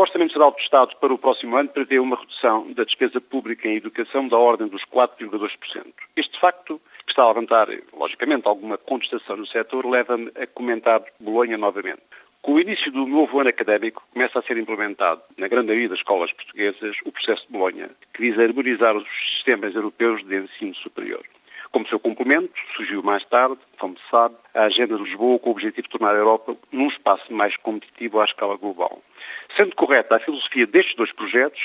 Orçamento Geral do Estado para o próximo ano prevê uma redução da despesa pública em educação da ordem dos 4,2%. Este facto, que está a levantar, logicamente, alguma contestação no setor, leva-me a comentar Bolonha novamente. Com o início do novo ano académico, começa a ser implementado, na grande maioria das escolas portuguesas, o processo de Bolonha, que visa harmonizar os sistemas europeus de ensino superior. Como seu complemento, surgiu mais tarde, como se sabe, a Agenda de Lisboa com o objetivo de tornar a Europa num espaço mais competitivo à escala global. Sendo correta a filosofia destes dois projetos,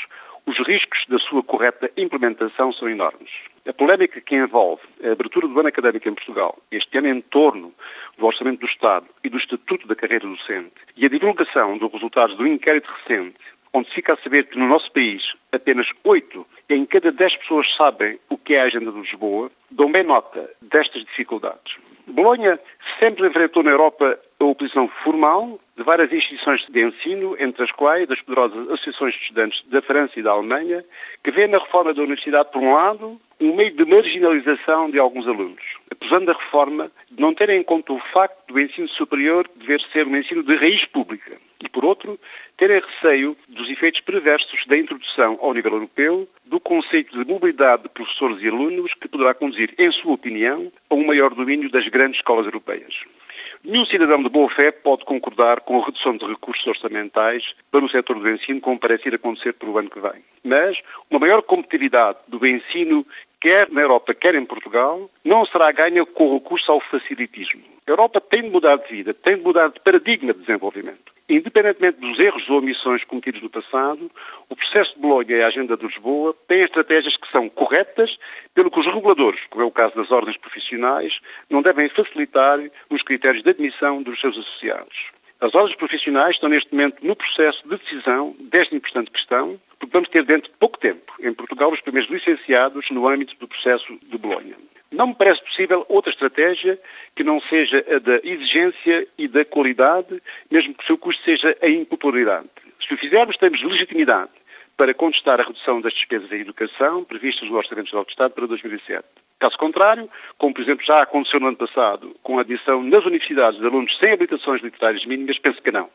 os riscos da sua correta implementação são enormes. A polémica que envolve a abertura do ano académico em Portugal, este ano em torno do Orçamento do Estado e do Estatuto da Carreira Docente, e a divulgação dos resultados do inquérito recente, onde fica a saber que no nosso país apenas 8 em cada 10 pessoas sabem que é a Agenda de Lisboa, dão bem nota destas dificuldades. Bolonha sempre enfrentou na Europa a oposição formal de várias instituições de ensino, entre as quais das poderosas associações de estudantes da França e da Alemanha, que vê na reforma da universidade, por um lado, um meio de marginalização de alguns alunos, acusando a reforma de não ter em conta o facto do ensino superior dever ser um ensino de raiz pública e, por outro, terem receio dos efeitos perversos da introdução ao nível europeu do conceito de mobilidade de professores e alunos que poderá conduzir, em sua opinião, a um maior domínio das grandes escolas europeias. Nenhum cidadão de boa fé pode concordar com a redução de recursos orçamentais para o setor do ensino, como parece ir acontecer para o ano que vem. Mas uma maior competitividade do ensino, quer na Europa, quer em Portugal, não será ganha com recurso ao facilitismo. A Europa tem de mudar de vida, tem de mudar de paradigma de desenvolvimento. Independentemente dos erros ou omissões cometidos no passado, o processo de Bolonha e a agenda de Lisboa têm estratégias que são corretas, pelo que os reguladores, como é o caso das ordens profissionais, não devem facilitar os critérios de admissão dos seus associados. As ordens profissionais estão neste momento no processo de decisão desta importante questão, vamos ter dentro de pouco tempo, em Portugal, os primeiros licenciados no âmbito do processo de Bolonha. Não me parece possível outra estratégia que não seja a da exigência e da qualidade, mesmo que o seu custo seja a impopularidade. Se o fizermos, temos legitimidade para contestar a redução das despesas em educação previstas no Orçamento Geral do Estado para 2007. Caso contrário, como por exemplo já aconteceu no ano passado, com a adição nas universidades de alunos sem habilitações literárias mínimas, penso que não.